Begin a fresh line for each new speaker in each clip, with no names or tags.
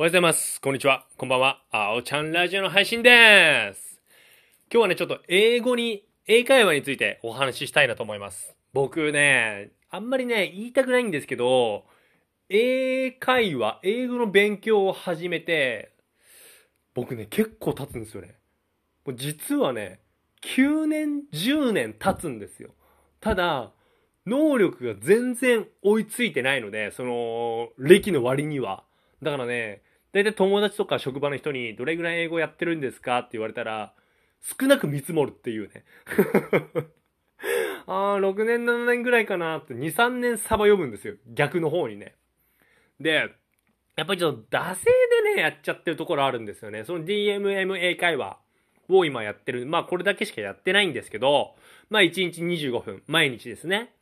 おはようございます。こんにちは。こんばんは。あおちゃんラジオの配信です。今日はね、ちょっと英語に、英会話についてお話ししたいなと思います。僕ね、あんまりね、言いたくないんですけど、英会話、英語の勉強を始めて、僕ね、結構経つんですよね。もう実はね、9年、10年経つんですよ。ただ、能力が全然追いついてないので、その、歴の割には。だからね、大体友達とか職場の人にどれぐらい英語やってるんですか？って言われたら、少なく見積もるっていうね。あー、6年、7年ぐらいかなって、2、3年サバ読むんですよ。逆の方にね。で、やっぱりちょっと惰性でね、やっちゃってるところあるんですよね。その DMM 英会話を今やってる。まあこれだけしかやってないんですけど、まあ1日25分、毎日ですね。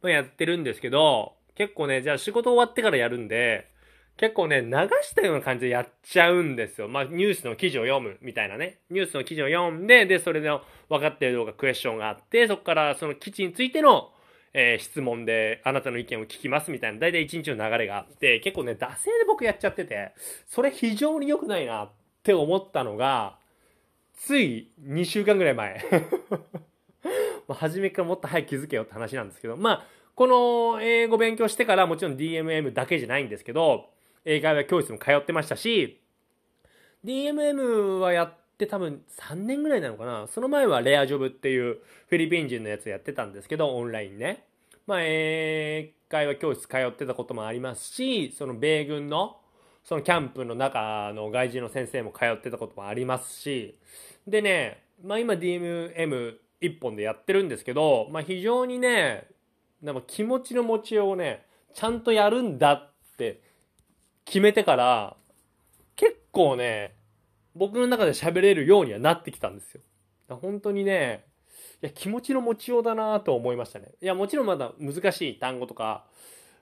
まあやってるんですけど、結構ね、じゃあ仕事終わってからやるんで、結構ね、流したような感じでやっちゃうんですよ。まあ、ニュースの記事を読むみたいなね。ニュースの記事を読んで、で、それの分かってる動画、クエスチョンがあって、そこからその記事についての、えー質問で、あなたの意見を聞きますみたいな、だいたい一日の流れがあって、結構ね、惰性で僕やっちゃってて、それ非常に良くないなって思ったのが、つい2週間ぐらい前。まあ初めからもっと早く気づけよって話なんですけど、まあ、この英語勉強してからもちろん DMM だけじゃないんですけど、英会話教室も通ってましたし、DMM はやって多分3年ぐらいなのかな。その前はレアジョブっていうフィリピン人のやつやってたんですけど、オンラインね。まあ、英会話教室通ってたこともありますし、その米軍の、そのキャンプの中の外人の先生も通ってたこともありますし、でね、まあ今 DMM 一本でやってるんですけど、まあ非常にね、なんか気持ちの持ちようをね、ちゃんとやるんだって決めてから、結構ね、僕の中で喋れるようにはなってきたんですよ。本当にね、いや、気持ちの持ちようだなと思いましたね。いや、もちろんまだ難しい単語とか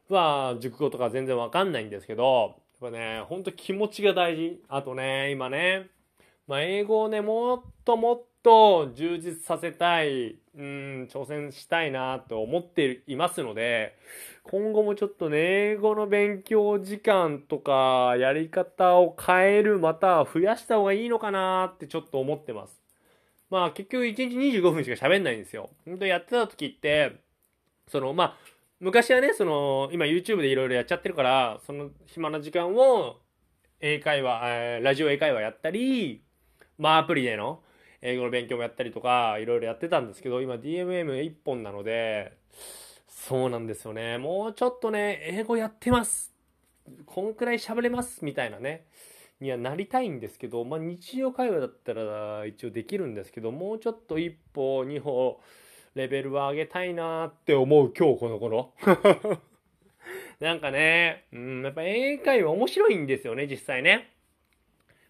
は、熟語とか全然わかんないんですけど、やっぱね、本当気持ちが大事。あとね、今ね、まあ、英語をね、もっともっと充実させたい、うん、挑戦したいなと思っていますので、今後もちょっとね、英語の勉強時間とか、やり方を変える、または増やした方がいいのかなってちょっと思ってます。まあ結局1日25分しか喋んないんですよ。本当やってた時って、その、まあ、昔はね、その、今 YouTube でいろいろやっちゃってるから、その暇な時間を、英会話、えラジオ英会話やったり、まあアプリでの英語の勉強もやったりとか、いろいろやってたんですけど、今 DMM 一本なので、そうなんですよね。もうちょっとね、英語やってます。こんくらい喋れます。みたいなね。にはなりたいんですけど、まあ日常会話だったら一応できるんですけど、もうちょっと一歩、二歩、レベルは上げたいなって思う今日この頃。なんかね、うん、やっぱ英会話面白いんですよね、実際ね。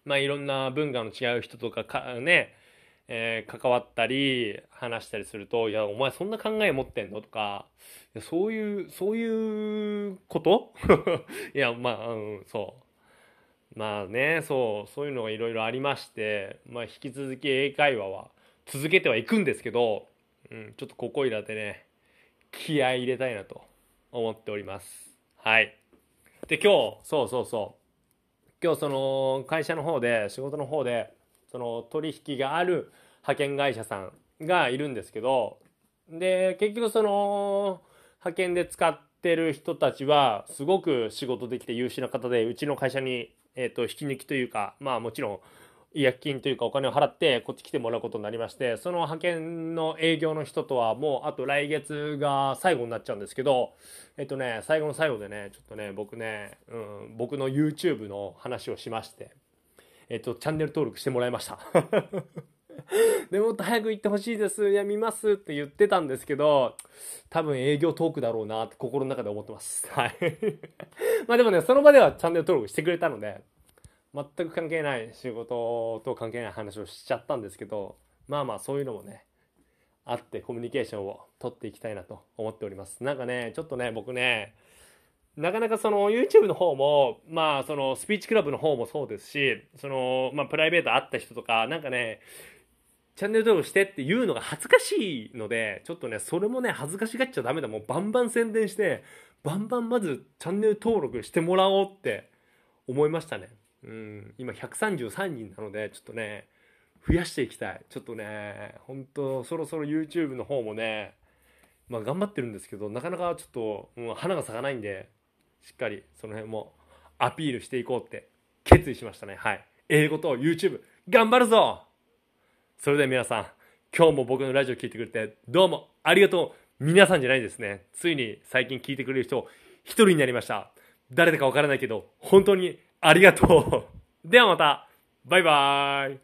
まあいろんな文化の違う人とかかね、えー関わったり話したりすると、いや、お前そんな考え持ってんのとか、そういう、そういうこと？いや、まあ、うん、そう。まあね、そう、そういうのがいろいろありまして、まあ引き続き英会話は続けてはいくんですけど、うん、ちょっとここいらでね、気合い入れたいなと思っております。はい。で、今日、そうそうそう。今日その会社の方で、仕事の方で、その取引がある派遣会社さんがいるんですけど、で、結局その派遣で使ってる人たちは、すごく仕事できて優秀な方で、うちの会社に、えっ、と、引き抜きというか、まあもちろん、違約金というかお金を払ってこっち来てもらうことになりましてその派遣の営業の人とはもうあと来月が最後になっちゃうんですけどえっとね最後の最後でねちょっとね僕ね、うん、僕の YouTube の話をしましてえっとチャンネル登録してもらいました。でもっと早く行ってほしいですいや見ますって言ってたんですけど多分営業トークだろうなって心の中で思ってます。はい。まあでもねその場ではチャンネル登録してくれたので全く関係ない仕事と関係ない話をしちゃったんですけどまあまあそういうのもねあってコミュニケーションを取っていきたいなと思っております。なんかねちょっとね僕ねなかなかその YouTube の方もまあそのスピーチクラブの方もそうですしそのまあプライベート会った人とかなんかねチャンネル登録してって言うのが恥ずかしいのでちょっとねそれもね恥ずかしがっちゃダメだ。もうバンバン宣伝してバンバンまずチャンネル登録してもらおうって思いましたね。うん、今133人なので、ちょっとね、増やしていきたい。ちょっとね、本当そろそろ YouTube の方もね、まあ頑張ってるんですけど、なかなかちょっと、うん、花が咲かないんで、しっかりその辺もアピールしていこうって決意しましたね。はい。英語と YouTube、頑張るぞそれでは皆さん、今日も僕のラジオ聞いてくれて、どうもありがとう皆さんじゃないですね。ついに最近聞いてくれる人、一人になりました。誰だかわからないけど、本当にありがとう。ではまた、バイバーイ。